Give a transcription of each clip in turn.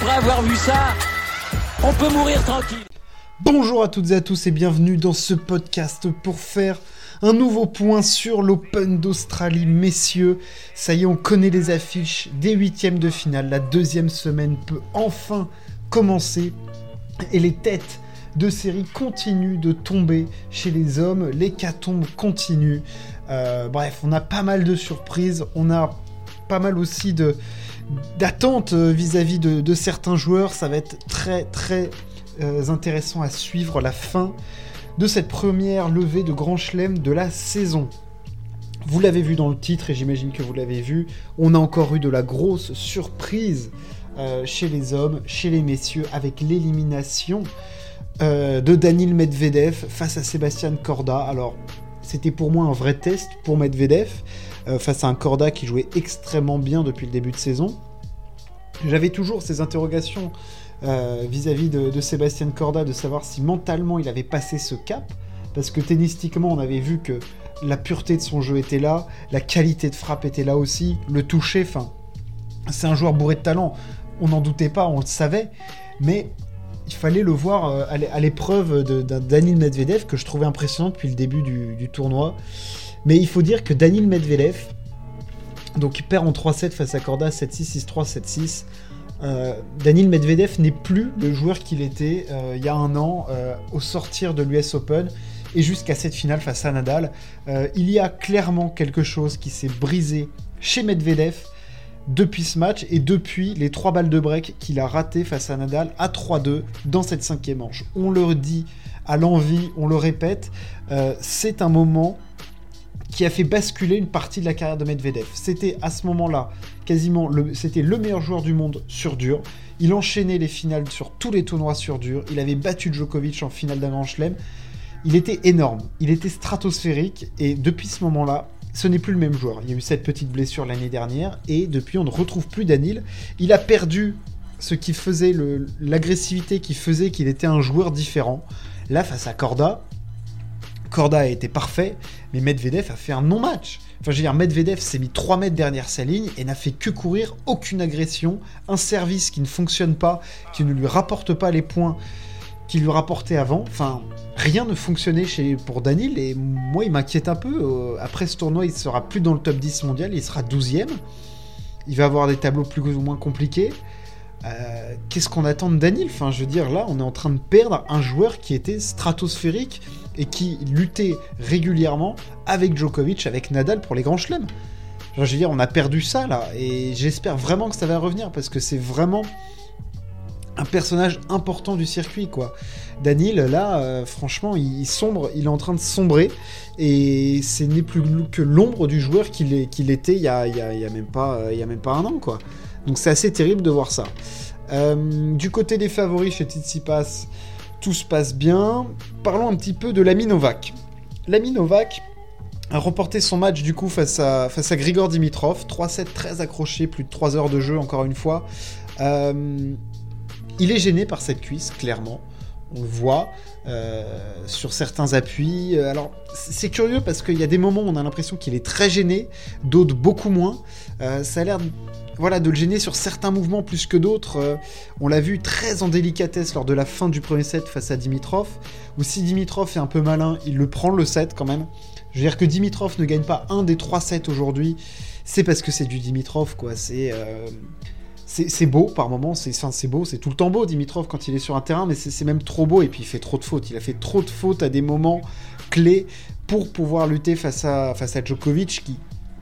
après avoir vu ça, on peut mourir tranquille. Bonjour à toutes et à tous et bienvenue dans ce podcast pour faire un nouveau point sur l'Open d'Australie, messieurs. Ça y est, on connaît les affiches des huitièmes de finale. La deuxième semaine peut enfin commencer et les têtes de série continuent de tomber chez les hommes. Les tombent continuent. Euh, bref, on a pas mal de surprises. On a pas mal aussi de d'attentes euh, vis-à-vis de, certains joueurs. Ça va être très très euh, intéressant à suivre la fin de cette première levée de Grand Chelem de la saison. Vous l'avez vu dans le titre et j'imagine que vous l'avez vu, on a encore eu de la grosse surprise euh, chez les hommes, chez les messieurs, avec l'élimination de Daniel Medvedev face à Sébastien Corda. Alors, c'était pour moi un vrai test pour Medvedev. Euh, face à un Corda qui jouait extrêmement bien depuis le début de saison. J'avais toujours ces interrogations euh, vis-à-vis de, Sébastien Corda, de savoir si mentalement il avait passé ce cap, parce que tennistiquement on avait vu que la pureté de son jeu était là, la qualité de frappe était là aussi, le toucher, enfin, c'est un joueur bourré de talent, on n'en doutait pas, on le savait, mais il fallait le voir euh, à l'épreuve d'un Daniel Medvedev que je trouvais impressionnant depuis le début du tournoi. Mais il faut dire que Daniel Medvedev, donc il perd en 3-7 face à Corda, 7-6, 6-3, 7-6. Euh, Daniel Medvedev n'est plus le joueur qu'il était euh, il y a un an euh, au sortir de l'US Open et jusqu'à cette finale face à Nadal. il y a clairement quelque chose qui s'est brisé chez Medvedev depuis ce match et depuis les trois balles de break qu'il a raté face à Nadal à 3-2 dans cette cinquième manche. On le dit à l'envie, on le répète, c'est un moment qui a fait basculer une partie de la carrière de Medvedev. C'était à ce moment-là quasiment le, c'était le meilleur joueur du monde sur dur. Il enchaînait les finales sur tous les tournois sur dur. Il avait battu Djokovic en finale d'un Grand Chelem. Il était énorme, il était stratosphérique et depuis ce moment-là, ce n'est plus le même joueur. Il y a eu cette petite blessure l'année dernière et depuis on ne retrouve plus Danil. Il a perdu ce qui faisait l'agressivité qui faisait qu'il était un joueur différent. Là, face à Corda, Corda a été parfait, mais Medvedev a fait un non-match. Enfin, je veux dire, Medvedev s'est mis 3 mètres derrière sa ligne et n'a fait que courir aucune agression, un service qui ne fonctionne pas, qui ne lui rapporte pas les points qu'il lui rapportait avant. Enfin, rien ne fonctionnait chez, pour Danil et moi, il m'inquiète un peu. Euh, après ce tournoi, il sera plus dans le top 10 mondial, il sera 12ème. Il va avoir des tableaux plus ou moins compliqués. Euh, qu'est-ce qu'on attend de Danil? Enfin, je veux dire, là, on est en train de perdre un joueur qui était stratosphérique et qui luttait régulièrement avec Djokovic, avec Nadal pour les grands chelems. je veux dire, on a perdu ça là, et j'espère vraiment que ça va revenir parce que c'est vraiment un personnage important du circuit, quoi. Danil, là, euh, franchement, il, sombre, il est en train de sombrer, et ce n'est plus que l'ombre du joueur qu'il était il y, a, même pas, un an, quoi. Donc c'est assez terrible de voir ça. Euh, du côté des favoris chez Tsitsipas, tout se passe bien. Parlons un petit peu de l'ami Novak. L'ami Novak a remporté son match du coup face à, face à Grigor Dimitrov. 3-7 très accroché, plus de 3 heures de jeu encore une fois. Euh, il est gêné par cette cuisse, clairement. On le voit euh, sur certains appuis. Alors, c'est curieux parce qu'il y a des moments où on a l'impression qu'il est très gêné, d'autres beaucoup moins. ça a l'air de le gêner sur certains mouvements plus que d'autres. Euh, on l'a vu très en délicatesse lors de la fin du premier set face à Dimitrov, où si Dimitrov est un peu malin, il le prend le set quand même. Je veux dire que Dimitrov ne gagne pas un des trois sets aujourd'hui, c'est parce que c'est du Dimitrov, quoi. C'est euh, c'est beau par moments, c'est beau, c'est tout le temps beau Dimitrov quand il est sur un terrain, mais c'est même trop beau et puis il fait trop de fautes. Il a fait trop de fautes à des moments clés pour pouvoir lutter face à, face Djokovic qui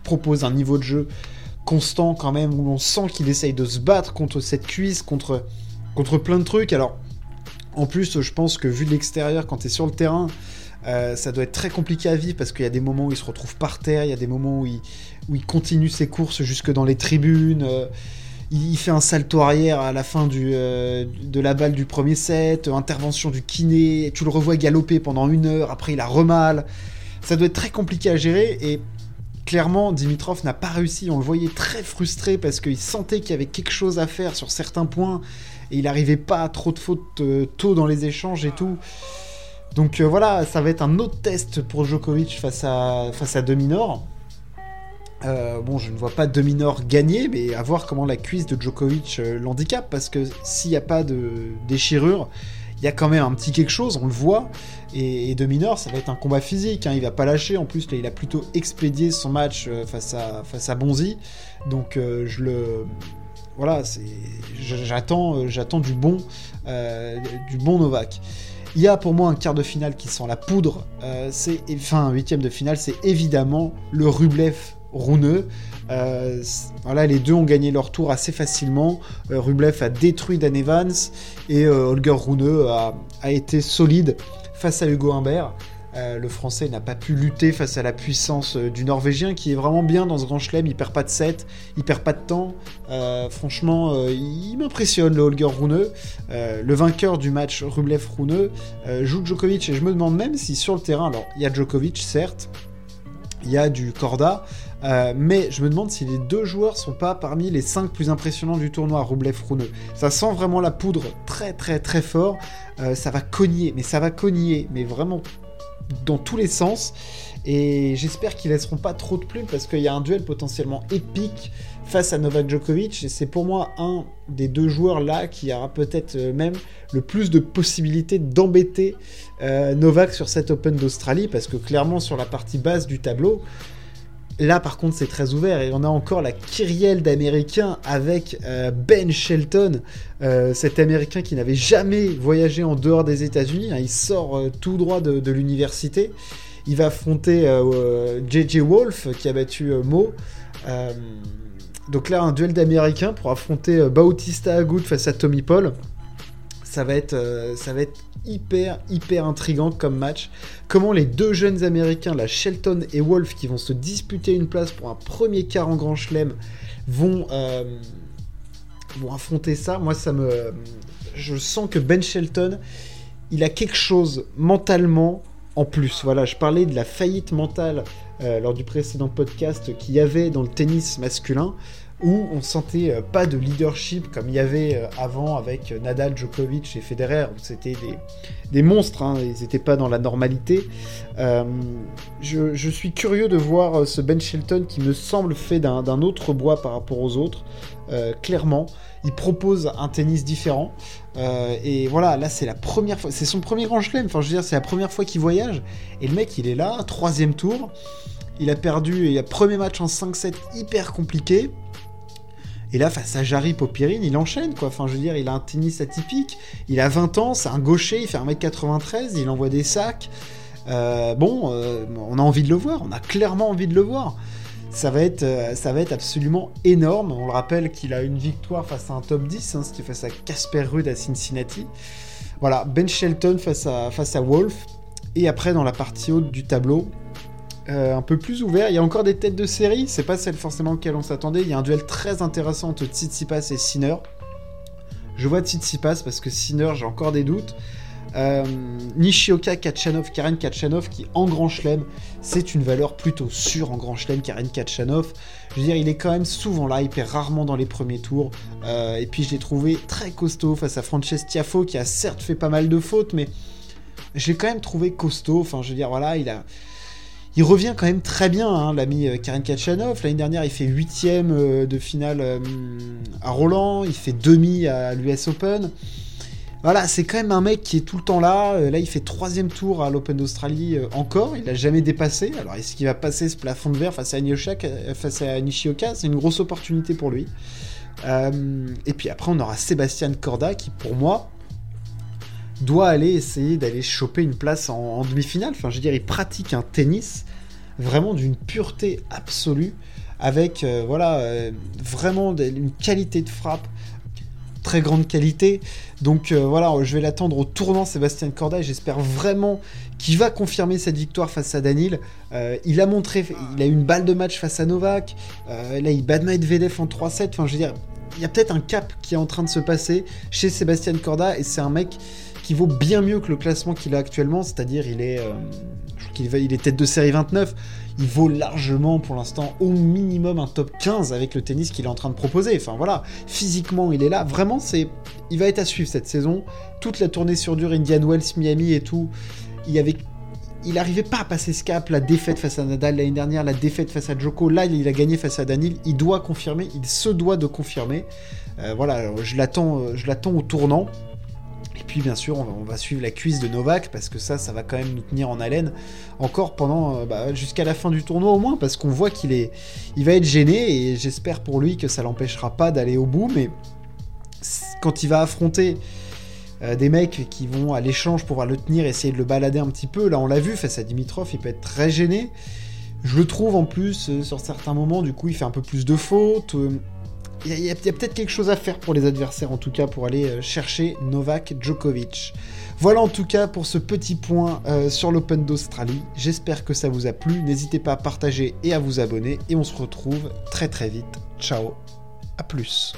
propose un niveau de jeu constant quand même, où on sent qu'il essaye de se battre contre cette cuisse, contre, plein de trucs. Alors, en plus, je pense que vu de l'extérieur, quand tu es sur le terrain, euh, ça doit être très compliqué à vivre parce qu'il y a des moments où il se retrouve par terre, il y a des moments où il, où il continue ses courses jusque dans les tribunes. Euh, il fait un salto arrière à la fin euh, de la balle du premier set, intervention du kiné, tu le revois galoper pendant une heure, après il a remal. Ça doit être très compliqué à gérer et clairement, Dimitrov n'a pas réussi. On le voyait très frustré parce qu'il sentait qu'il y avait quelque chose à faire sur certains points et il n'arrivait pas à trop de fautes euh, tôt dans les échanges et tout. Donc euh, voilà, ça va être un autre test pour Djokovic face à, face à Dominor. Euh, bon, je ne vois pas Dominor gagner, mais à voir comment la cuisse de Djokovic euh, parce que s'il n'y a pas de déchirure, il y a quand même un petit quelque chose, on le voit. Et, et Dominor, ça va être un combat physique, hein, il va pas lâcher. En plus, là, il a plutôt expédié son match euh, face à, face à Bonzi. Donc, je le. Voilà, j'attends, j'attends du bon, du bon Novak. Il y a pour moi un quart de finale qui sent la poudre. c'est, enfin, un huitième de finale, c'est évidemment le Rublev Rouneux. Euh, voilà, les deux ont gagné leur tour assez facilement. Euh, Rublev a détruit Dan Evans et euh, Holger Rouneux a, été solide face à Hugo Humbert. le français n'a pas pu lutter face à la puissance du norvégien qui est vraiment bien dans ce grand chelem. Il perd pas de 7, il perd pas de temps. franchement, il m'impressionne le Holger Rouneux. le vainqueur du match Rublev-Rouneux joue Djokovic et je me demande même si sur le terrain, alors il y a Djokovic certes, il y a du Corda, euh, mais je me demande si les deux joueurs sont pas parmi les 5 plus impressionnants du tournoi, Roublev Rouneux. Ça sent vraiment la poudre très très très fort. Euh, ça va cogner, mais ça va cogner, mais vraiment dans tous les sens. Et j'espère qu'ils laisseront pas trop de plumes parce qu'il y a un duel potentiellement épique face à Novak Djokovic. Et c'est pour moi un des deux joueurs là qui aura peut-être euh, même le plus de possibilités d'embêter Novak sur cet Open d'Australie parce que clairement sur la partie basse du tableau, Là, par contre, c'est très ouvert et on a encore la kyrielle d'Américains avec euh, Ben Shelton, euh, cet Américain qui n'avait jamais voyagé en dehors des États-Unis. Hein. il sort euh, tout droit de, l'université. Il va affronter JJ Wolf qui a battu Mo. donc là, un duel d'Américains pour affronter Bautista Agut face à Tommy Paul ça va être, euh, ça va être hyper, hyper intrigant comme match. Comment les deux jeunes américains, la Shelton et Wolf, qui vont se disputer une place pour un premier quart en Grand Chelem, vont, euh, vont affronter ça. Moi, ça me. Je sens que Ben Shelton, il a quelque chose mentalement en plus. Voilà, je parlais de la faillite mentale euh, lors du précédent podcast qu'il y avait dans le tennis masculin où on sentait euh, pas de leadership comme il y avait euh, avant avec euh, Nadal, Djokovic et Federer, où c'était des, monstres, hein, ils n'étaient pas dans la normalité. je, suis curieux de voir ce Ben Shelton qui me semble fait d'un autre bois par rapport aux autres, clairement. Il propose un tennis différent. et voilà, là c'est la première fois, c'est son premier grand chelem, enfin je veux dire, c'est la première fois qu'il voyage. Et le mec il est là, troisième tour. Il a perdu, il a premier match en 5-7 hyper compliqué. Et là, face à Jarry Popirine, il enchaîne, quoi. Enfin, je veux dire, il a un tennis atypique. Il a 20 ans, c'est un gaucher, il fait 1m93, il envoie des sacs. Euh, bon, euh, on a envie de le voir, on a clairement envie de le voir. Ça va être, euh, absolument énorme. On le rappelle qu'il a une victoire face à un top 10, hein, c'était face à Casper Ruud à Cincinnati. Voilà, Ben Shelton face à, face à Wolf. Et après, dans la partie haute du tableau, euh, un peu plus ouvert. Il y a encore des têtes de série, c'est pas celle forcément auquel on s'attendait. Il y a un duel très intéressant entre Tsitsipas et Sinner. Je vois Tsitsipas parce que Sinner, j'ai encore des doutes. Euh, Nishioka Kachanov, Karen Kachanov, qui en grand chelem, c'est une valeur plutôt sûre en grand chelem, Karen Kachanov. Je veux dire, il est quand même souvent là, il perd rarement dans les premiers tours. Euh, et puis je l'ai trouvé très costaud face à Frances Tiafo, qui a certes fait pas mal de fautes, mais j'ai quand même trouvé costaud. Enfin, je veux dire, voilà, il a il revient quand même très bien, hein, l'ami euh, Karen Kachanov. L'année dernière, il fait huitième euh, de finale euh, à Roland, il fait demi à l'US Open. Voilà, c'est quand même un mec qui est tout le temps là. Là, il fait troisième tour à l'Open d'Australie encore. Il n'a jamais dépassé. Alors, est-ce qu'il va passer ce plafond de verre face à, Nishioka? C'est une grosse opportunité pour lui. et puis après, on aura Sébastien Corda qui, pour moi, doit aller essayer d'aller choper une place en, demi-finale. Enfin, je veux dire, il pratique un tennis vraiment d'une pureté absolue, avec euh, voilà euh, vraiment une qualité de frappe très grande qualité. Donc euh, voilà, je vais l'attendre au tournant Sébastien Corda et j'espère vraiment qu'il va confirmer cette victoire face à Danil. il a montré, il a eu une balle de match face à Novak. là, il bat Medvedev en 3-7. Enfin, je veux dire, il y a peut-être un cap qui est en train de se passer chez Sébastien Corda et c'est un mec vaut bien mieux que le classement qu'il a actuellement, c'est-à-dire il est, euh, qu'il il est tête de série 29, il vaut largement pour l'instant au minimum un top 15 avec le tennis qu'il est en train de proposer. Enfin voilà, physiquement il est là, vraiment c'est, il va être à suivre cette saison. Toute la tournée sur dur, Indian Wells, Miami et tout, il avait il n'arrivait pas à passer ce cap, la défaite face à Nadal l'année dernière, la défaite face à Joko, là il a gagné face à Danil, il doit confirmer, il se doit de confirmer. Euh, voilà, je l'attends, euh, je l'attends au tournant. Et puis bien sûr, on va, suivre la cuisse de Novak parce que ça, ça va quand même nous tenir en haleine encore pendant bah, jusqu'à la fin du tournoi au moins parce qu'on voit qu'il est, il va être gêné et j'espère pour lui que ça l'empêchera pas d'aller au bout. Mais quand il va affronter euh, des mecs qui vont à l'échange pour le tenir, essayer de le balader un petit peu. Là, on l'a vu face à Dimitrov, il peut être très gêné. Je le trouve en plus, euh, sur certains moments, du coup, il fait un peu plus de fautes. Euh, il y a, peut-être quelque chose à faire pour les adversaires, en tout cas, pour aller chercher Novak Djokovic. Voilà en tout cas pour ce petit point sur l'Open d'Australie. J'espère que ça vous a plu. N'hésitez pas à partager et à vous abonner. Et on se retrouve très très vite. Ciao, à plus.